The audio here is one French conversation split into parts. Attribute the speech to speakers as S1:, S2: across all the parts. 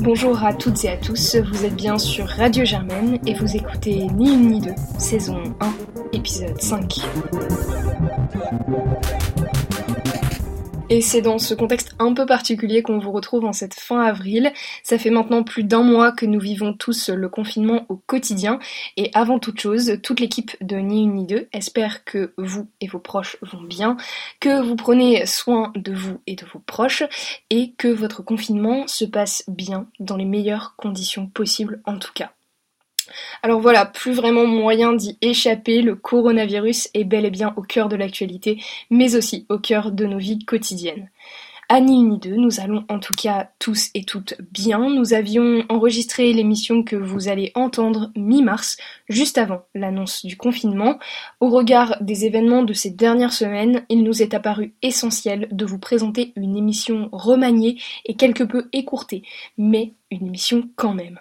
S1: Bonjour à toutes et à tous, vous êtes bien sur Radio Germaine et vous écoutez Ni une ni deux, saison 1, épisode 5. Et c'est dans ce contexte un peu particulier qu'on vous retrouve en cette fin avril. Ça fait maintenant plus d'un mois que nous vivons tous le confinement au quotidien. Et avant toute chose, toute l'équipe de Ni Une Ni Deux espère que vous et vos proches vont bien, que vous prenez soin de vous et de vos proches, et que votre confinement se passe bien dans les meilleures conditions possibles en tout cas. Alors voilà, plus vraiment moyen d'y échapper, le coronavirus est bel et bien au cœur de l'actualité, mais aussi au cœur de nos vies quotidiennes. À ni une ni deux, nous allons en tout cas tous et toutes bien. Nous avions enregistré l'émission que vous allez entendre mi-mars, juste avant l'annonce du confinement. Au regard des événements de ces dernières semaines, il nous est apparu essentiel de vous présenter une émission remaniée et quelque peu écourtée, mais une émission quand même.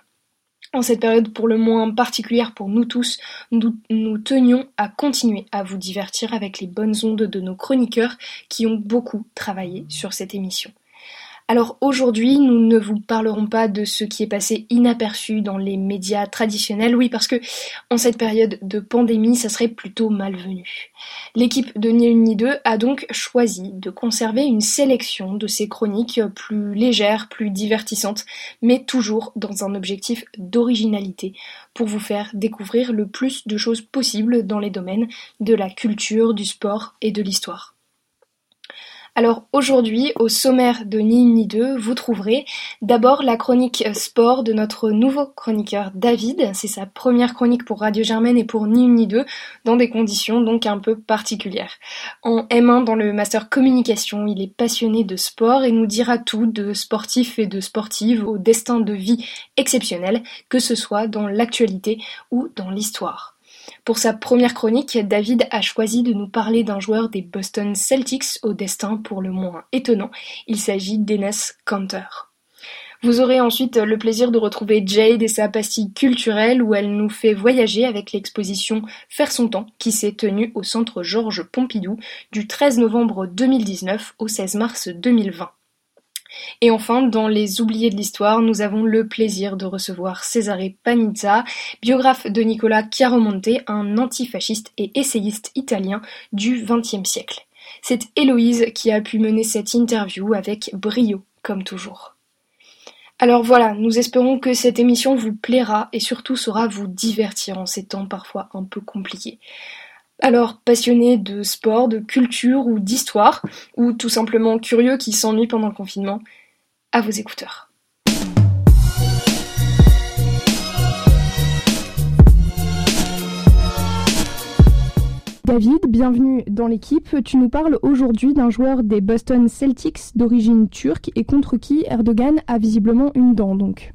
S1: En cette période pour le moins particulière pour nous tous, nous, tenions à continuer à vous divertir avec les bonnes ondes de nos chroniqueurs qui ont beaucoup travaillé sur cette émission. Alors aujourd'hui, nous ne vous parlerons pas de ce qui est passé inaperçu dans les médias traditionnels, oui, parce que en cette période de pandémie, ça serait plutôt malvenu. L'équipe de Ni Une Deux a donc choisi de conserver une sélection de ces chroniques plus légères, plus divertissantes, mais toujours dans un objectif d'originalité, pour vous faire découvrir le plus de choses possibles dans les domaines de la culture, du sport et de l'histoire. Alors aujourd'hui, au sommaire de Ni Une Ni vous trouverez d'abord la chronique sport de notre nouveau chroniqueur David. C'est sa première chronique pour Radio Germaine et pour Ni Une Ni dans des conditions donc un peu particulières. En M1 dans le master communication, il est passionné de sport et nous dira tout de sportifs et de sportives au destin de vie exceptionnel, que ce soit dans l'actualité ou dans l'histoire. Pour sa première chronique, David a choisi de nous parler d'un joueur des Boston Celtics au destin pour le moins étonnant. Il s'agit d'Enes Kanter. Vous aurez ensuite le plaisir de retrouver Jade et sa pastille culturelle où elle nous fait voyager avec l'exposition Faire son temps qui s'est tenue au centre Georges Pompidou du 13 novembre 2019 au 16 mars 2020. Et enfin, dans Les Oubliés de l'Histoire, nous avons le plaisir de recevoir Cesare Panizza, biographe de Nicola Chiaromonte, un antifasciste et essayiste italien du XXe siècle. C'est Héloïse qui a pu mener cette interview avec brio, comme toujours. Alors voilà, nous espérons que cette émission vous plaira et surtout saura vous divertir en ces temps parfois un peu compliqués. Alors, passionné de sport, de culture ou d'histoire, ou tout simplement curieux qui s'ennuie pendant le confinement, à vos écouteurs. David, bienvenue dans l'équipe. Tu nous parles aujourd'hui d'un joueur des Boston Celtics d'origine turque et contre qui Erdogan a visiblement une dent donc.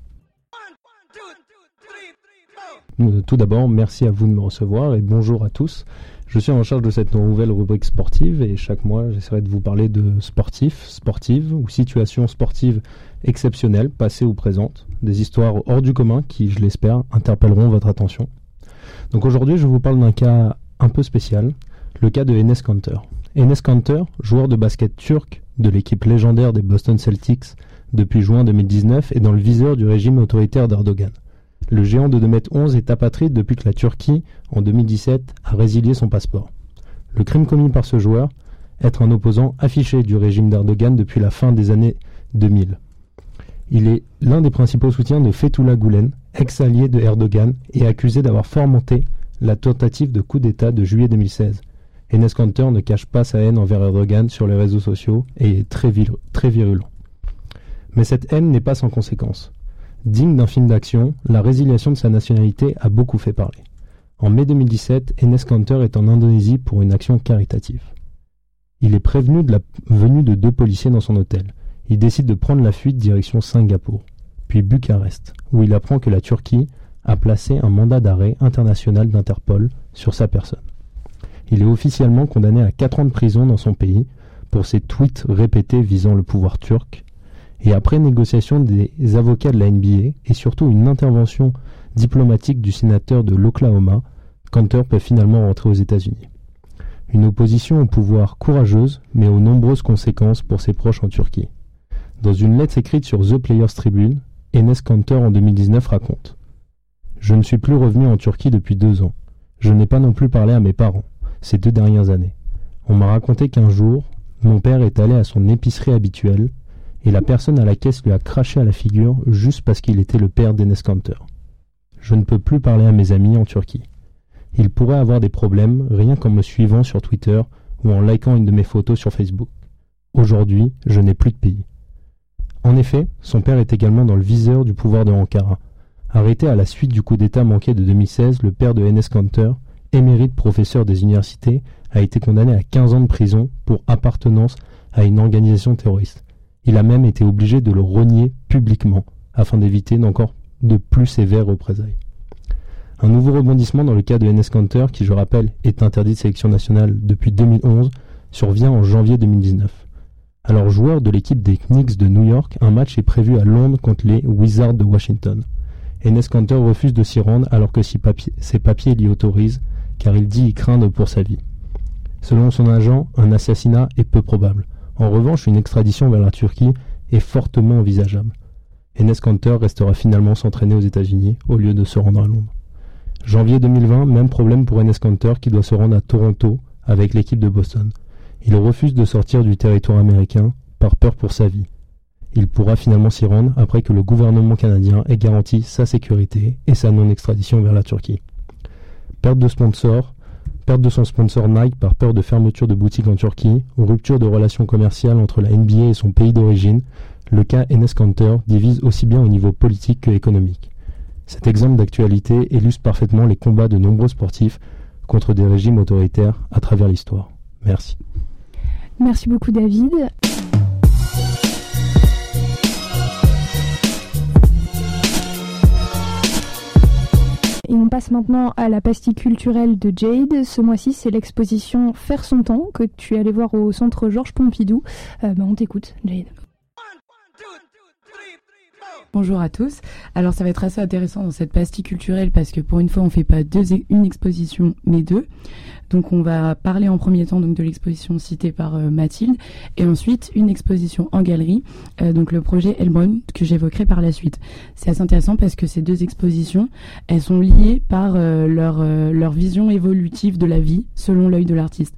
S2: Tout d'abord, merci à vous de me recevoir et bonjour à tous. Je suis en charge de cette nouvelle rubrique sportive et chaque mois, j'essaierai de vous parler de sportifs, sportives ou situations sportives exceptionnelles, passées ou présentes, des histoires hors du commun qui, je l'espère, interpelleront votre attention. Donc aujourd'hui, je vous parle d'un cas un peu spécial, le cas de Enes Kanter. Enes Kanter, joueur de basket turc de l'équipe légendaire des Boston Celtics depuis juin 2019, est dans le viseur du régime autoritaire d'Erdogan. Le géant de 2m11 est apatride depuis que la Turquie, en 2017, a résilié son passeport. Le crime commis par ce joueur, être un opposant affiché du régime d'Erdogan depuis la fin des années 2000. Il est l'un des principaux soutiens de Fethullah Gulen, ex-allié de Erdogan et accusé d'avoir fomenté la tentative de coup d'État de juillet 2016. Enes Kanter ne cache pas sa haine envers Erdogan sur les réseaux sociaux et est très, virulent. Mais cette haine n'est pas sans conséquences. Digne d'un film d'action, la résiliation de sa nationalité a beaucoup fait parler. En mai 2017, Enes Kanter est en Indonésie pour une action caritative. Il est prévenu de la venue de deux policiers dans son hôtel. Il décide de prendre la fuite direction Singapour, puis Bucarest, où il apprend que la Turquie a placé un mandat d'arrêt international d'Interpol sur sa personne. Il est officiellement condamné à 4 ans de prison dans son pays pour ses tweets répétés visant le pouvoir turc et après négociation des avocats de la NBA et surtout une intervention diplomatique du sénateur de l'Oklahoma, Kanter peut finalement rentrer aux États-Unis. Une opposition au pouvoir courageuse, mais aux nombreuses conséquences pour ses proches en Turquie. Dans une lettre écrite sur The Players Tribune, Enes Kanter en 2019 raconte Je ne suis plus revenu en Turquie depuis deux ans. Je n'ai pas non plus parlé à mes parents, ces deux dernières années. On m'a raconté qu'un jour, mon père est allé à son épicerie habituelle et la personne à la caisse lui a craché à la figure juste parce qu'il était le père d'Enes Kanter. Je ne peux plus parler à mes amis en Turquie. Ils pourraient avoir des problèmes rien qu'en me suivant sur Twitter ou en likant une de mes photos sur Facebook. Aujourd'hui, je n'ai plus de pays. En effet, son père est également dans le viseur du pouvoir de Ankara. Arrêté à la suite du coup d'État manqué de 2016, le père de Enes Kanter, émérite professeur des universités, a été condamné à 15 ans de prison pour appartenance à une organisation terroriste. Il a même été obligé de le renier publiquement afin d'éviter d'encore de plus sévères représailles. Un nouveau rebondissement dans le cas de Enes Kanter, qui je rappelle est interdit de sélection nationale depuis 2011, survient en janvier 2019. Alors joueur de l'équipe des Knicks de New York, un match est prévu à Londres contre les Wizards de Washington. Enes Kanter refuse de s'y rendre alors que ses papiers l'y autorisent, car il dit y craindre pour sa vie. Selon son agent, un assassinat est peu probable. En revanche, une extradition vers la Turquie est fortement envisageable. Enes Kanter restera finalement s'entraîner aux États-Unis au lieu de se rendre à Londres. Janvier 2020, même problème pour Enes Kanter qui doit se rendre à Toronto avec l'équipe de Boston. Il refuse de sortir du territoire américain par peur pour sa vie. Il pourra finalement s'y rendre après que le gouvernement canadien ait garanti sa sécurité et sa non-extradition vers la Turquie. Perte de sponsor, perte de son sponsor Nike par peur de fermeture de boutiques en Turquie, ou rupture de relations commerciales entre la NBA et son pays d'origine, le cas Enes Kanter divise aussi bien au niveau politique que économique. Cet exemple d'actualité illustre parfaitement les combats de nombreux sportifs contre des régimes autoritaires à travers l'histoire. Merci.
S3: Merci beaucoup David. Passe maintenant à la pastille culturelle de Jade. Ce mois-ci, c'est l'exposition Faire son temps que tu es allé voir au centre Georges Pompidou. Euh, ben, on t'écoute, Jade.
S4: Bonjour à tous. Alors ça va être assez intéressant dans cette pastille culturelle parce que pour une fois on fait pas deux, une exposition mais deux. Donc on va parler en premier temps donc de l'exposition citée par euh, Mathilde et ensuite une exposition en galerie, euh, donc le projet Elbron que j'évoquerai par la suite. C'est assez intéressant parce que ces deux expositions, elles sont liées par euh, leur, leur vision évolutive de la vie selon l'œil de l'artiste.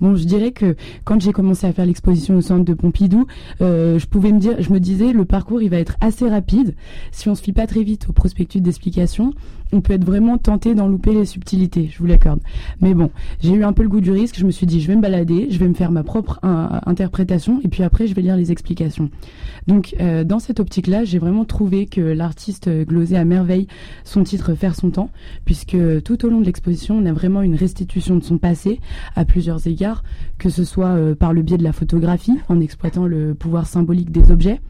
S4: Bon, je dirais que quand j'ai commencé à faire l'exposition au centre de Pompidou, euh, je pouvais me dire, je me disais, le parcours il va être assez rapide. Si on se fie pas très vite au prospectus d'explication, on peut être vraiment tenté d'en louper les subtilités, je vous l'accorde. Mais bon, j'ai eu un peu le goût du risque, je me suis dit, je vais me balader, je vais me faire ma propre interprétation, et puis après, je vais lire les explications. Donc, euh, dans cette optique-là, j'ai vraiment trouvé que l'artiste glosait à merveille son titre Faire son temps, puisque tout au long de l'exposition, on a vraiment une restitution de son passé à plusieurs égards, que ce soit euh, par le biais de la photographie, en exploitant le pouvoir symbolique des objets,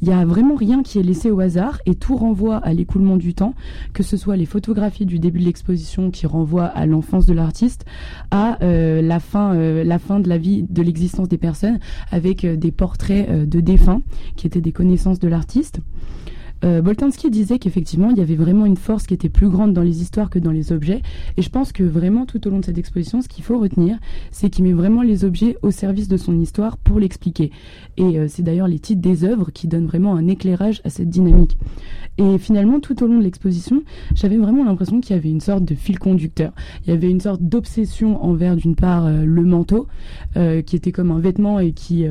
S4: il y a vraiment rien qui est laissé au hasard et tout renvoie à l'écoulement du temps, que ce soit les photographies du début de l'exposition qui renvoient à l'enfance de l'artiste, à euh, la fin, euh, la fin de la vie, de l'existence des personnes, avec euh, des portraits de défunts qui étaient des connaissances de l'artiste. Euh, disait qu'effectivement, il y avait vraiment une force qui était plus grande dans les histoires que dans les objets. Et je pense que vraiment, tout au long de cette exposition, ce qu'il faut retenir, c'est qu'il met vraiment les objets au service de son histoire pour l'expliquer. Et euh, c'est d'ailleurs les titres des œuvres qui donnent vraiment un éclairage à cette dynamique. Et finalement, tout au long de l'exposition, j'avais vraiment l'impression qu'il y avait une sorte de fil conducteur. Il y avait une sorte d'obsession envers, d'une part, euh, le manteau, euh, qui était comme un vêtement et qui,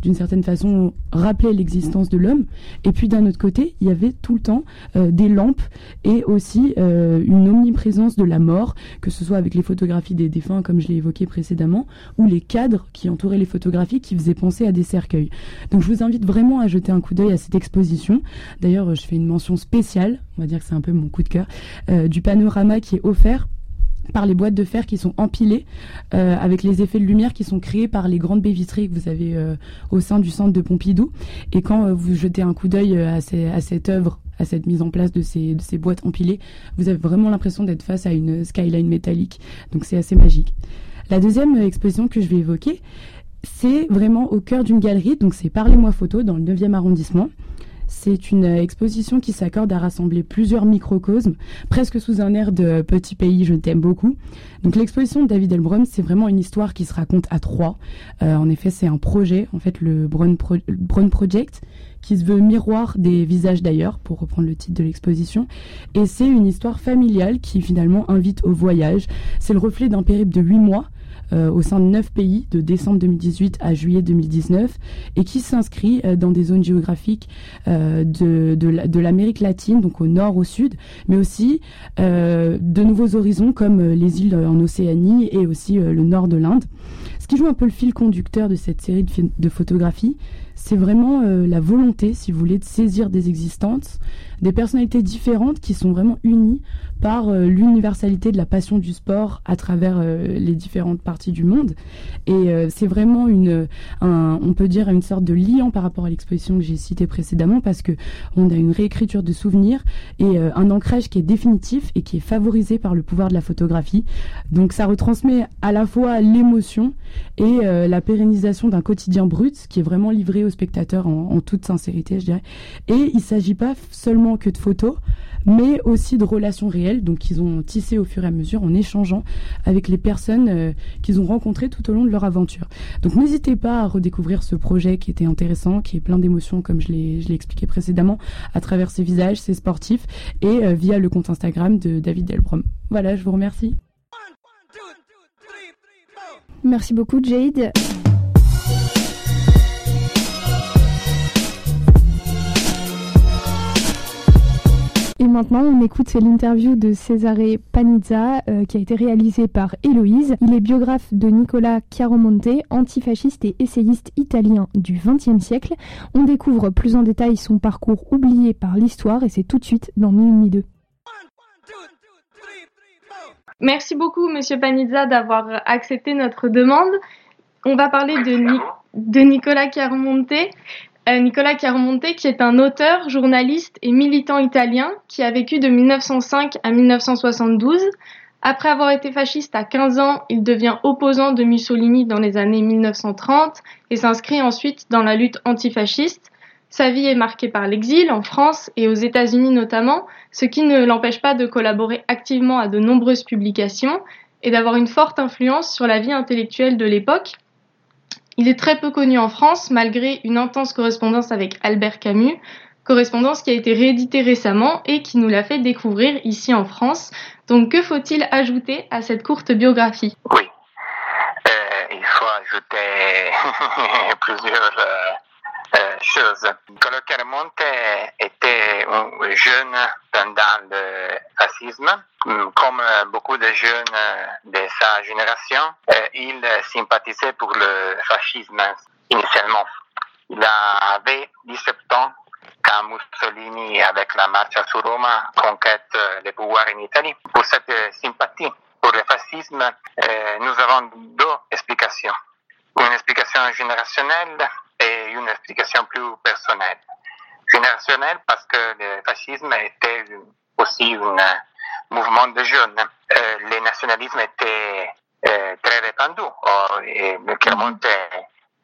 S4: d'une certaine façon, rappelait l'existence de l'homme. Et puis, d'un autre côté, il y avait tout le temps des lampes et aussi une omniprésence de la mort, que ce soit avec les photographies des défunts, comme je l'ai évoqué précédemment, ou les cadres qui entouraient les photographies qui faisaient penser à des cercueils. Donc, je vous invite vraiment à jeter un coup d'œil à cette exposition. D'ailleurs, je fais une mention spéciale, on va dire que c'est un peu mon coup de cœur, euh, du panorama qui est offert par les boîtes de fer qui sont empilées euh, avec les effets de lumière qui sont créés par les grandes baies vitrées que vous avez euh, au sein du centre de Pompidou. Et quand vous jetez un coup d'œil à, à, cette œuvre, à cette mise en place de ces, de ces boîtes empilées, vous avez vraiment l'impression d'être face à une skyline métallique. Donc c'est assez magique. La deuxième exposition que je vais évoquer, c'est vraiment au cœur d'une galerie. Donc c'est Parlez-moi photo dans le 9e arrondissement. C'est une exposition qui s'accorde à rassembler plusieurs microcosmes, presque sous un air de petit pays, je t'aime beaucoup. Donc l'exposition de David Elbron, c'est vraiment une histoire qui se raconte à trois. Euh, en effet, c'est un projet, en fait, le Brown, Project, qui se veut miroir des visages d'ailleurs, pour reprendre le titre de l'exposition. Et c'est une histoire familiale qui finalement invite au voyage. C'est le reflet d'un périple de huit mois euh, au sein de neuf pays de décembre 2018 à juillet 2019 et qui s'inscrit euh, dans des zones géographiques euh, de, de l'Amérique latine, donc au nord, au sud, mais aussi de nouveaux horizons comme les îles en Océanie et aussi le nord de l'Inde. Qui joue un peu le fil conducteur de cette série de, photographies, c'est vraiment la volonté, si vous voulez, de saisir des existences, des personnalités différentes qui sont vraiment unies par euh, l'universalité de la passion du sport à travers euh, les différentes parties du monde. Et euh, c'est vraiment une, on peut dire une sorte de liant par rapport à l'exposition que j'ai citée précédemment parce que on a une réécriture de souvenirs et un ancrage qui est définitif et qui est favorisé par le pouvoir de la photographie. Donc ça retransmet à la fois l'émotion et la pérennisation d'un quotidien brut qui est vraiment livré au spectateur en, toute sincérité, je dirais. Et il s'agit pas seulement que de photos, mais aussi de relations réelles, donc qu'ils ont tissées au fur et à mesure en échangeant avec les personnes euh, qu'ils ont rencontrées tout au long de leur aventure. Donc n'hésitez pas à redécouvrir ce projet qui était intéressant, qui est plein d'émotions, comme je l'ai expliqué précédemment, à travers ses visages, ses sportifs, et euh, via le compte Instagram de David Delbrom. Voilà, je vous remercie.
S3: Merci beaucoup Jade. Et maintenant, on écoute l'interview de Cesare Panizza euh, qui a été réalisée par Héloïse. Il est biographe de Nicolas Chiaromonte, antifasciste et essayiste italien du XXe siècle. On découvre plus en détail son parcours oublié par l'histoire et c'est tout de suite dans Ni une ni deux.
S5: Merci beaucoup, Monsieur Panizza, d'avoir accepté notre demande. On va parler de, de Nicolas Chiaromonte. Euh, Nicolas qui est un auteur, journaliste et militant italien qui a vécu de 1905 à 1972. Après avoir été fasciste à 15 ans, il devient opposant de Mussolini dans les années 1930 et s'inscrit ensuite dans la lutte antifasciste. Sa vie est marquée par l'exil en France et aux États-Unis notamment, ce qui ne l'empêche pas de collaborer activement à de nombreuses publications et d'avoir une forte influence sur la vie intellectuelle de l'époque. Il est très peu connu en France, malgré une intense correspondance avec Albert Camus, correspondance qui a été rééditée récemment et qui nous l'a fait découvrir ici en France. Donc que faut-il ajouter à cette courte biographie?
S6: Oui, euh, il faut ajouter plusieurs euh, chose. Nicolas Caramonte était un jeune pendant le fascisme. Comme beaucoup de jeunes de sa génération, euh, il sympathisait pour le fascisme initialement. Il avait 17 ans quand Mussolini, avec la marche sur Roma, conquête le pouvoir en Italie. Pour cette sympathie pour le fascisme, euh, nous avons deux explications. Une explication générationnelle une explication plus personnelle. Générationnelle parce que le fascisme était aussi un mouvement de jeunes. Euh, le nationalisme était euh, très répandu. Oh, et Clermont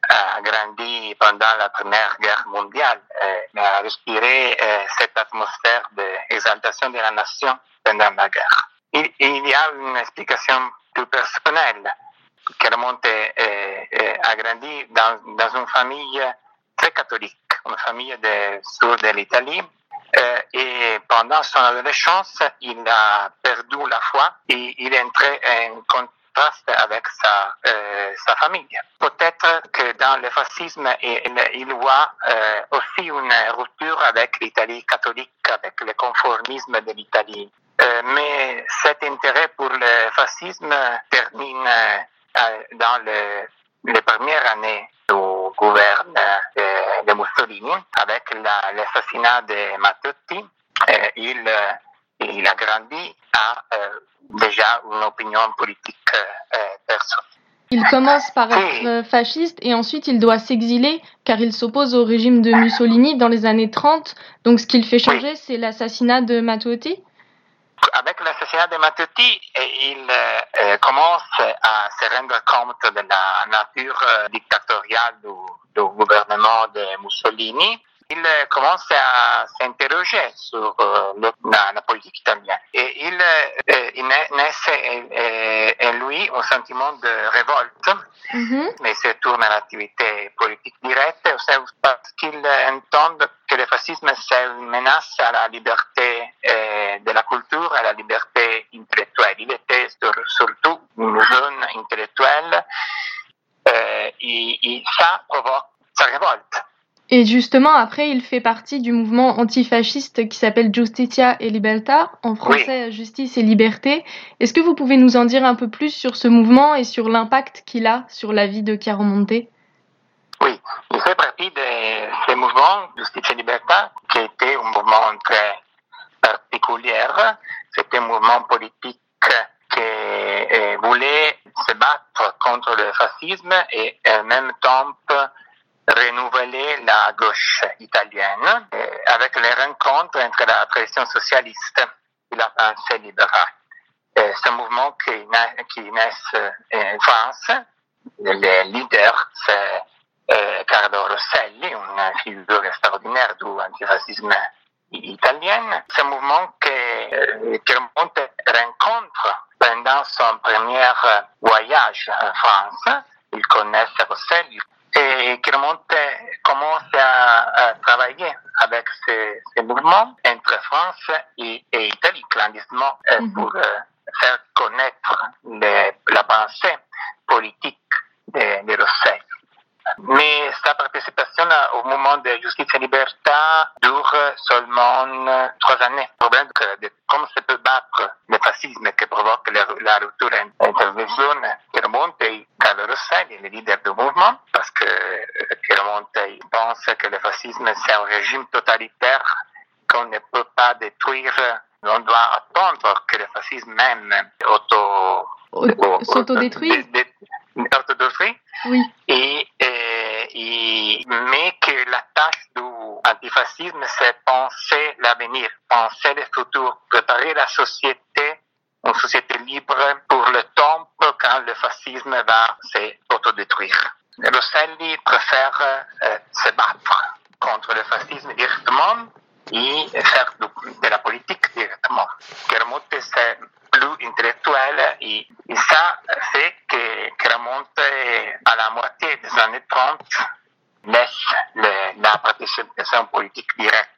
S6: a grandi pendant la Première Guerre mondiale, euh, a respiré euh, cette atmosphère d'exaltation de la nation pendant la guerre. Il, il y a une explication plus personnelle. Clermont a grandi dans, une famille très catholique, une famille du sud de l'Italie. Euh, et pendant son adolescence, il a perdu la foi et il est entré en contraste avec sa, euh, famille. Peut-être que dans le fascisme, il, voit euh, aussi une rupture avec l'Italie catholique, avec le conformisme de l'Italie. Euh, mais cet intérêt pour le fascisme termine dans le, les premières années du gouvernement de, de Mussolini, avec l'assassinat de Matteotti, euh, il, euh, il a grandi à déjà une opinion politique personnelle.
S5: Il commence par être fasciste et ensuite il doit s'exiler car il s'oppose au régime de Mussolini dans les années 30. Donc ce qu'il fait changer, c'est l'assassinat de Matteotti
S6: avec l'assassinat de Matteotti, il euh, euh, commence à se rendre compte de la nature euh, dictatoriale du, gouvernement de Mussolini il commence à s'interroger sur le, la, politique italienne. Et il, il naît en lui un sentiment de révolte, mm-hmm. mais se tourne à l'activité politique directe parce qu'il entend que le fascisme c'est une menace à la liberté de la culture, à la liberté intellectuelle. Il était surtout un jeune intellectuel et, et ça provoque sa révolte.
S1: Et justement, après, il fait partie du mouvement antifasciste qui s'appelle Justitia et Libertà, en français Justice et Liberté. Est-ce que vous pouvez nous en dire un peu plus sur ce mouvement et sur l'impact qu'il a sur la vie de Chiaromonte
S6: Oui, il fait partie de ce mouvement Justitia et Libertà, qui était un mouvement très particulier. C'était un mouvement politique qui euh, voulait se battre contre le fascisme et en même temps renouveler la gauche italienne euh, avec les rencontres entre la tradition socialiste et la pensée libérale. Euh, un mouvement qui, naît, naît en France. Le leader, c'est euh, Carlo Rosselli, une figure extraordinaire du antifascisme italien. Un mouvement qui, rencontre pendant son premier voyage en France. Il connaît Rosselli, et Clermont commence à, travailler avec ces, mouvements entre France et, Italie clandestinement euh, mhm. pour euh, faire connaître la pensée politique de, de. Mais sa participation au mouvement de justice et liberté dure seulement trois années. Le problème de comment se peut battre le fascisme qui provoque la, la rupture d'intervention qui remonte Carlo Rosselli, le leader du mouvement, parce que qui remonte, il pense que le fascisme c'est un régime totalitaire qu'on ne peut pas détruire. On doit attendre que le fascisme même auto,
S1: s'autodétruise.
S6: Oui. Et, euh, et, mais que la tâche du antifascisme, c'est penser l'avenir, penser le futur, préparer la société, une société libre pour le temps quand le fascisme va s'autodétruire. Rosselli préfère euh, se battre contre le fascisme directement et faire de, la politique directement. Kermute, c'est plus intellectuel et, et, ça fait que, remonte à la moitié des années 30 laisse le, la participation politique directe.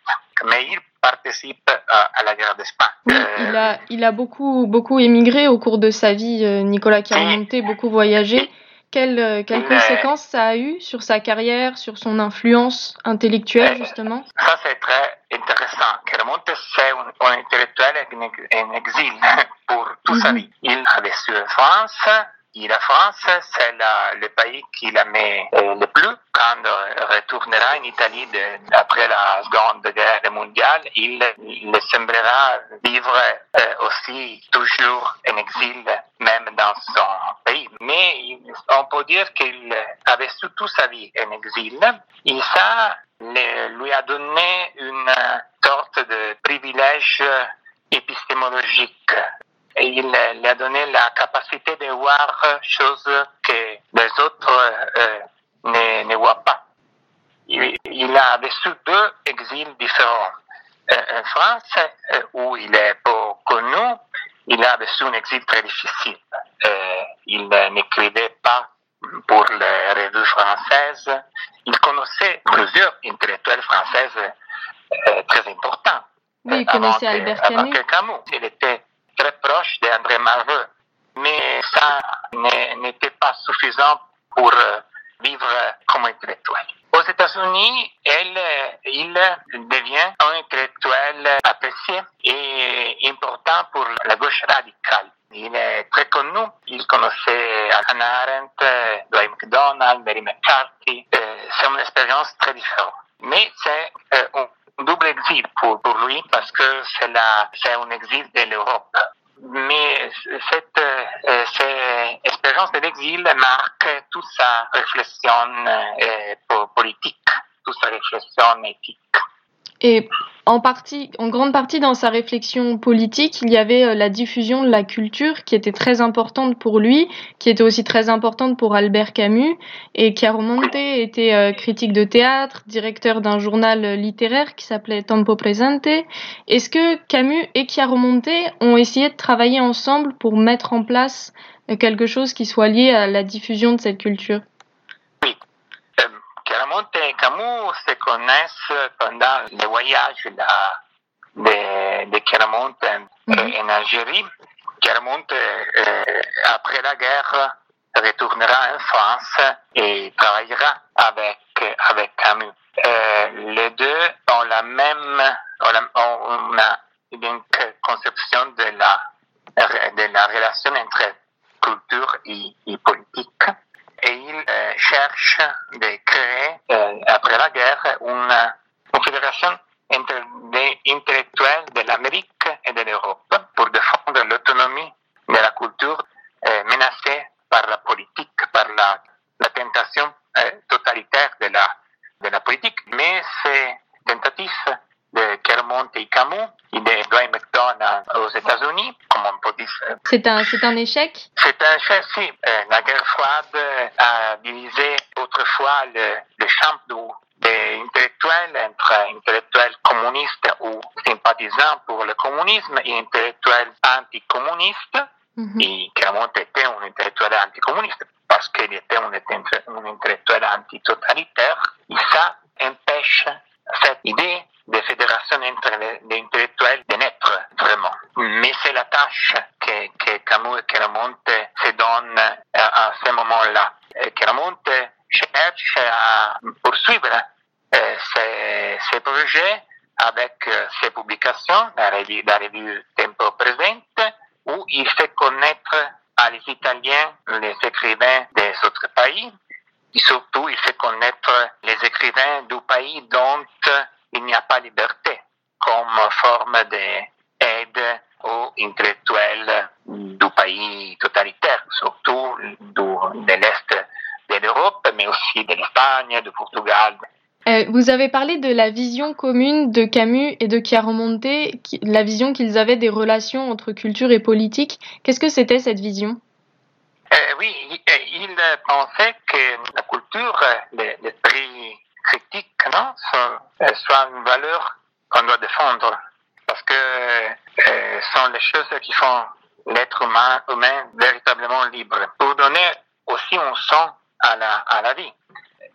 S6: Mais il participe à, la guerre d'Espagne.
S1: Oui, euh, il, a, il a beaucoup, beaucoup émigré au cours de sa vie, euh, Nicolas Chiaramonte, beaucoup voyagé. Quelles, euh, conséquences ça a eu sur sa carrière, sur son influence intellectuelle, justement
S6: Ça, c'est très intéressant. Chiaramonte, c'est un, un, intellectuel en exil pour toute mm -hmm. sa vie. Il a vécu en France, et la France, c'est le pays qui l'aimait euh, le plus. Quand il retournera en Italie après la Seconde Guerre mondiale, il, il semblera vivre euh, aussi toujours en exil, même dans son pays. Mais on peut dire qu'il avait surtout sa vie en exil. Et ça le, lui a donné une sorte de privilège épistémologique et il lui a donné la capacité de voir choses que les autres euh, ne, ne voient pas. Il, il, a vécu deux exils différents. Euh, en France, euh, où il est peu connu, il a vécu un exil très difficile. Il n'écrivait pas pour les revues françaises. Il connaissait plusieurs intellectuels françaises euh, très importants.
S1: Oui, il connaissait Albert Camus.
S6: Camus. Il était très proche d'André Malraux. Mais ça n'était pas suffisant pour euh, vivre comme intellectuel. Aux États-Unis, il devient un intellectuel apprécié et important pour la gauche radicale. Il est très connu. Il connaissait Hannah Arendt, Dwight McDonald, Mary McCarthy. Euh, c'est une expérience très différente. Mais c'est euh, double exil pour, pour lui parce que c'est c'est un exil de l'Europe. Mais cette, euh, cette expérience de l'exil marque toute sa réflexion euh, politique, toute sa réflexion éthique.
S1: Et en partie, en grande partie dans sa réflexion politique, il y avait euh, la diffusion de la culture qui était très importante pour lui, qui était aussi très importante pour Albert Camus. Et Chiaromonte était euh, critique de théâtre, directeur d'un journal littéraire qui s'appelait Tempo Presente. Est-ce que Camus et Chiaromonte ont essayé de travailler ensemble pour mettre en place euh, quelque chose qui soit lié à la diffusion de cette culture?
S6: Et Camus se connaissent pendant le voyage de, de, de Chiaramonte mm -hmm. en Algérie. Chiaramonte, euh, après la guerre, retournera en France et travaillera avec, avec Camus. Euh, les deux ont la même, ont, la, ont une conception de la, de la relation entre culture et, et politique et il euh, cherche de créer, euh, après la guerre, une, une fédération entre les intellectuels de l'Amérique et de l'Europe pour défendre l'autonomie de la culture euh, menacée par la politique, par la, tentation totalitaire de la, de la politique. Mais ces tentatives de Kermont et Camus et de Dwight McDonald aux États-Unis, comme on peut dire.
S1: C'est un, c'est un échec?
S6: C'est un échec, si. Euh, la guerre froide a divisé autrefois le, le champ des intellectuels entre intellectuels communistes ou sympathisants pour le communisme et intellectuels anticommunistes. Mm -hmm. Et était un intellectuel anticommuniste parce qu'il était un, un intellectuel antitotalitaire. Et ça empêche cette idée de fédération entre les, intellectuels de naître vraiment. Mais c'est la tâche que, que Camus et Chiaramonte se donnent à, à ce moment-là. Chiaramonte cherche à poursuivre euh, ses, ses, projets avec euh, ses publications, la revue, la revue Tempo Presente, où il fait connaître à les Italiens les écrivains des autres pays, et surtout il fait connaître les écrivains du pays dont il n'y a pas liberté comme forme d'aide aux intellectuels du pays totalitaire, surtout du, de l'Est de l'Europe, mais aussi de l'Espagne, du Portugal.
S1: Euh, vous avez parlé de la vision commune de Camus et de Chiaramonte, la vision qu'ils avaient des relations entre culture et politique. Qu'est-ce que c'était cette vision?
S6: Euh, Oui, ils pensaient que la culture, l'esprit critique, non, une valeur qu'on doit défendre. Parce que euh, sont les choses qui font l'être humain, humain véritablement libre. Pour donner aussi un sens à la, à la vie.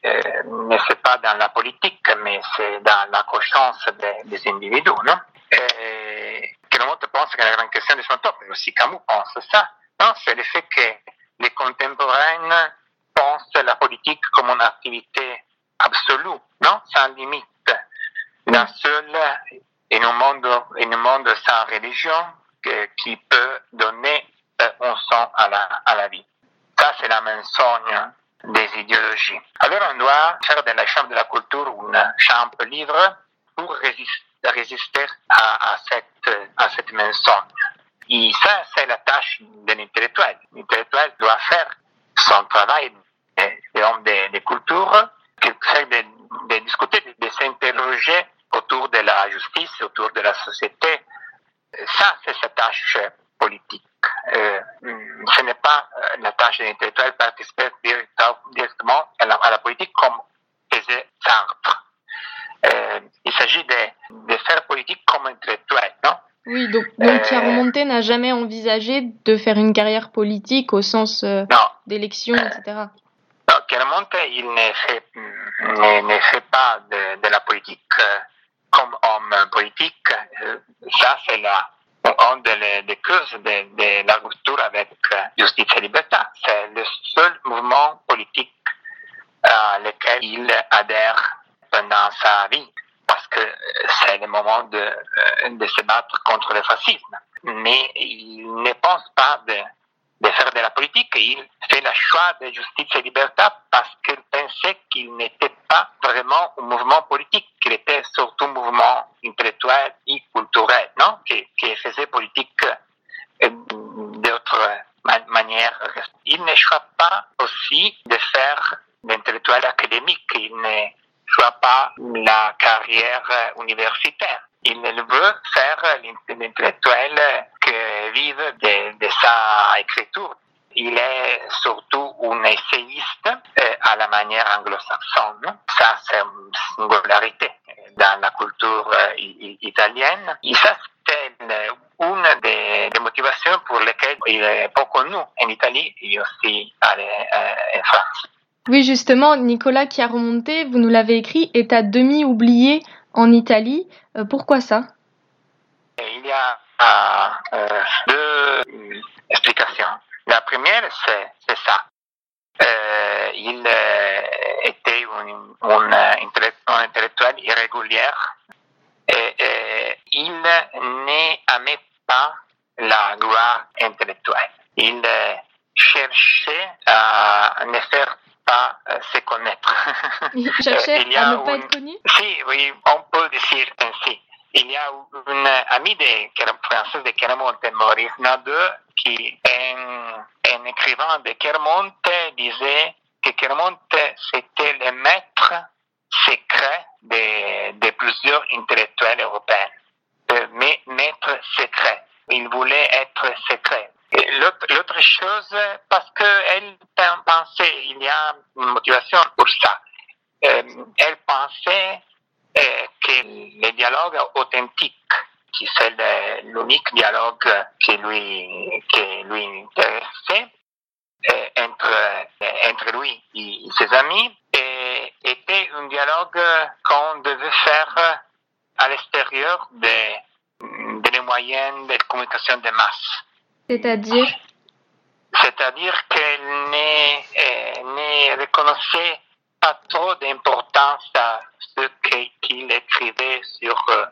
S6: Euh, mais c'est pas dans la politique, mais c'est dans la conscience des, des individus, non? Et, que le monde pense que la grande question de son temps, mais aussi Camus pense ça, non? C'est le fait que les contemporains pensent la politique comme une activité absolue, non? Sans limite. La seule, in un monde, un monde sans religion, qui peut donner euh, un sens à la, à la vie. Ça, c'est la mensonge des idéologies. Alors, on doit faire de la chambre de la culture une chambre libre pour résister, à, cette, à cette mensonge. Et ça, c'est la tâche de l'intellectuel. L'intellectuel doit faire son travail d'homme de, de, culture, de, de, discuter, de, de s'interroger autour de la justice, autour de la société. Ça, c'est sa tâche politique. Euh, ce n'est pas la tâche de l'intellectuel de participer directement à la, à la, politique comme faisait Sartre. Euh, il s'agit de, de, faire politique comme intellectuel, non?
S1: Oui, donc, donc euh, n'a jamais envisagé de faire une carrière politique au sens euh, d'élection, etc.
S6: Non, Chiaramonte, il ne fait, ne, ne fait pas de, de la politique comme homme politique. Ça, c'est la un des, causes de, de, la rupture avec Justice et Liberté. C'est le seul mouvement politique à lequel il adhère pendant sa vie, parce que c'est le moment de, de se battre contre le fascisme. Mais il ne pense pas de, de faire de la politique il fait le choix de justice et liberté parce qu'il pensait qu'il n'était pas vraiment un mouvement politique, qu'il était surtout un mouvement intellectuel et culturel, non? Qui, qui faisait politique d'autres manières. Il ne choisit pas aussi de faire l'intellectuel académique. Il ne, choisit pas la carrière universitaire. Il veut faire l'intellectuel qui vive de, de sa écriture. Il est surtout un essayiste euh, à la manière anglo-saxonne. Ça, c'est une singularité dans la culture euh, italienne. Et ça, c'est une des, des, motivations pour lesquelles il est peu connu en Italie et aussi en France.
S1: Oui, justement, Nicolas Chiaromonte, vous nous l'avez écrit, est à demi oublié en Italie. Euh, pourquoi ça?
S6: Il y a euh, deux explications. La première, c'est ça. Euh, il était un, un, un, intellectuel irrégulier et, et il n'aimait pas la gloire intellectuelle. Il cherchait à ne faire pas euh, se connaître.
S1: Il cherchait il à ne pas être connu?
S6: Si, oui, on peut dire ainsi. Il y a une amie de, française de Kermonte, Maurice Nadeau, qui, un, un écrivain de Kermonte, disait que Kermonte, c'était le maître secret de, plusieurs intellectuels européens. Le maître secret. Il voulait être secret. L'autre chose, parce qu'elle pensait, il y a une motivation pour ça, euh, elle pensait euh, que le dialogue authentique, qui c'est l'unique dialogue qui lui, qui lui intéressait, euh, entre, entre lui et ses amis, et, était un dialogue qu'on devait faire à l'extérieur des, des moyens de communication de masse.
S1: C'est-à-dire?
S6: C'est-à-dire qu'elle ne reconnaissait pas trop d'importance à ce qu'il écrivait sur, euh,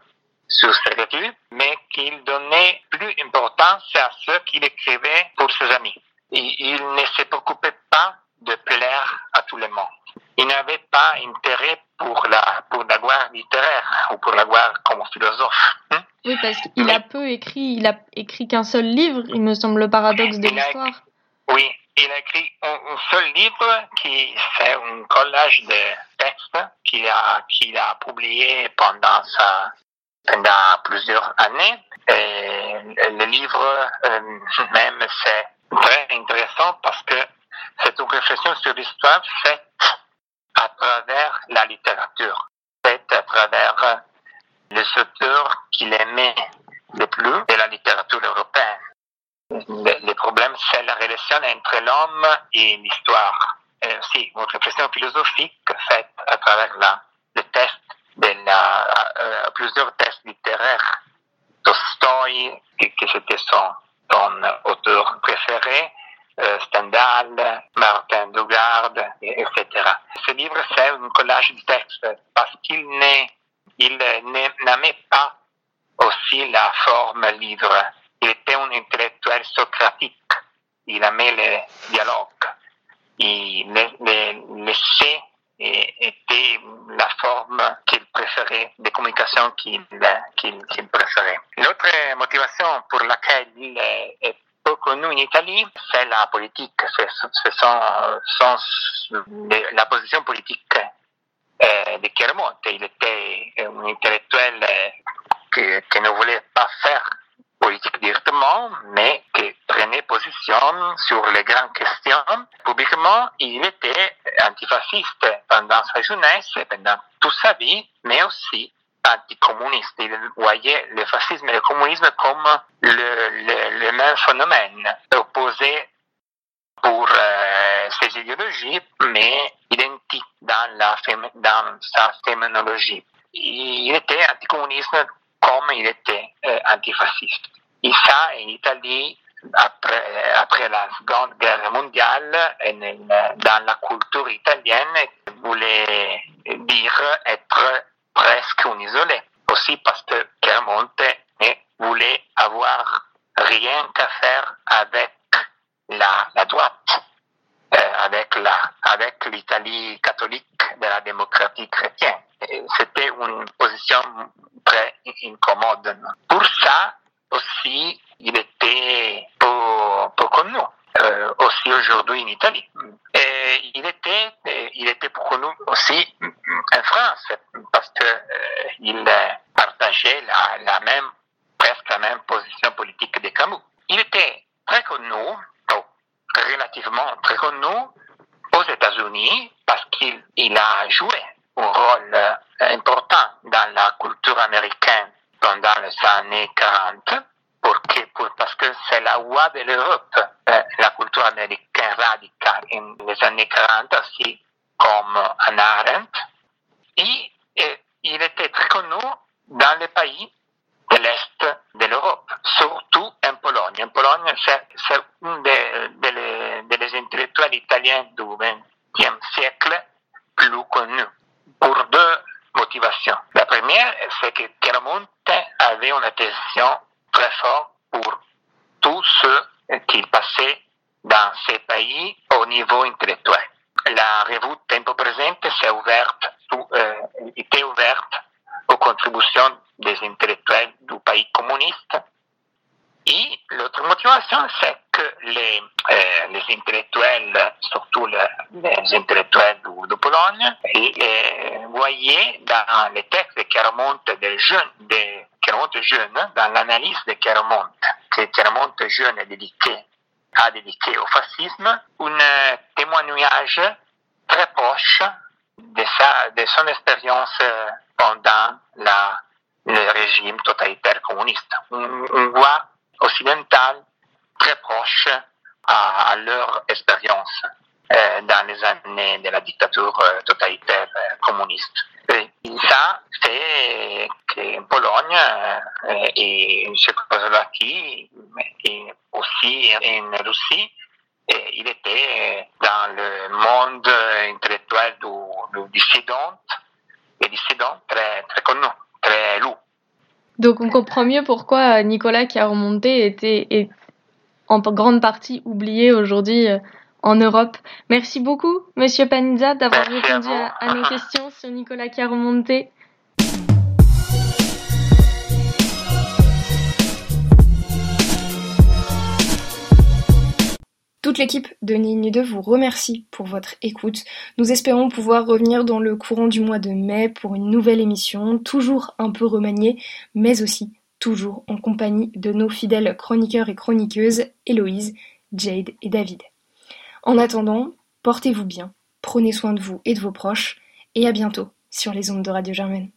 S6: sur ses revues, mais qu'il donnait plus d'importance à ce qu'il écrivait pour ses amis. il ne se préoccupait pas de plaire à tout le monde. Il n'avait pas intérêt pour la, pour la gloire littéraire ou pour la gloire comme philosophe.
S1: Hein. Oui, parce qu'il a peu écrit, il a écrit qu'un seul livre, il me semble le paradoxe de l'histoire.
S6: Oui, il a écrit un, seul livre qui fait un collage de textes qu'il a, qu'il a publié pendant sa, pendant plusieurs années. Et le livre euh, même, c'est très intéressant parce que c'est une réflexion sur l'histoire faite à travers la littérature, faite à travers les auteurs qu'il aimait le plus de la littérature européenne. Le, problème, c'est la relation entre l'homme et l'histoire. Et aussi une réflexion philosophique faite à travers la, le test de euh, plusieurs tests littéraires. Tolstoï, qui, c'était son, son auteur préféré, euh, Stendhal, Martin Dugard, etc. Ce livre, c'est un collage de textes parce qu'il n'aimait pas aussi la forme livre. Un intellectuel socratique. Il aimait le dialogue. Il, le, l'essai était la forme qu'il préférait, de communication qu'il, qu'il, préférait. L'autre motivation pour laquelle il est peu connu en Italie, c'est la politique. C'est, la position politique eh, de Chiaramonte. Il était un intellectuel qui, qui, ne voulait pas faire politique directement, mais qui prenait position sur les grandes questions. Publiquement, il était antifasciste pendant sa jeunesse et pendant toute sa vie, mais aussi anticommuniste. Il voyait le fascisme et le communisme comme le, le, le même phénomène, opposé pour euh, ses idéologies, mais identiques dans, la, dans sa féminologie. Il était anticommuniste comme il était euh, antifasciste. Et ça, en Italie, après, après la Seconde Guerre mondiale, dans la culture italienne, voulait dire être presque un isolé. Aussi parce que Piemonte ne voulait avoir rien qu'à faire avec la, droite, euh, avec la, avec l'Italie catholique de la démocratie chrétienne. C'était une position très incommode. Pour ça aussi, il était peu, connu. aussi aujourd'hui en Italie. Il était, il était pour nous aussi, en France parce qu'il partageait la, la, même, presque la même position politique de Camus. Il était très connu, très connu aux États-Unis parce qu'il a joué un rôle important dans la culture américaine pendant les années 40 parce que c'est la voix de l'Europe, la culture américaine radicale in les années 40 aussi, comme Anna Arendt. Et, il était très connu dans les pays de l'Est de l'Europe, surtout en Pologne. En Pologne, c'est un des, des, des intellectuels italiens du XXe siècle plus connus pour deux motivations. La première, c'est que Chiaramonte avait une attention très forte pour tout ce qui passait dans ces pays au niveau intellectuel. La revue Tempo Presente s'est ouverte, euh, était ouverte aux contributions des intellectuels du pays communiste. Et l'autre motivation, c'est que les, euh, les intellectuels, surtout les, intellectuels de, de Pologne, et, euh, voyaient dans les textes qui remontent des jeunes, qui remontent jeunes, dans l'analyse de Chiaramonte, que Chiaramonte jeune est dédié, a dédié au fascisme, un témoignage très proche de, sa, de son expérience pendant la, le régime totalitaire communiste. Une voix occidentale très proche à, leur expérience euh, dans les années de la dictature euh, totalitaire euh, communiste. Et ça fait qu'en Pologne euh, et Tchécoslovaquie et aussi en Russie, il était dans le monde intellectuel du, du dissident, et dissident très, très connu, très loup.
S1: Donc on comprend mieux pourquoi Nicolas qui a remonté était est en grande partie oublié aujourd'hui en Europe. Merci beaucoup, Monsieur Panizza, d'avoir répondu à, à, nos questions sur Nicolas qui a remonté. Toute l'équipe de Ligne 2 vous remercie pour votre écoute. Nous espérons pouvoir revenir dans le courant du mois de mai pour une nouvelle émission, toujours un peu remaniée, mais aussi toujours en compagnie de nos fidèles chroniqueurs et chroniqueuses, Héloïse, Jade et David. En attendant, portez-vous bien, prenez soin de vous et de vos proches, et à bientôt sur les ondes de Radio Germaine.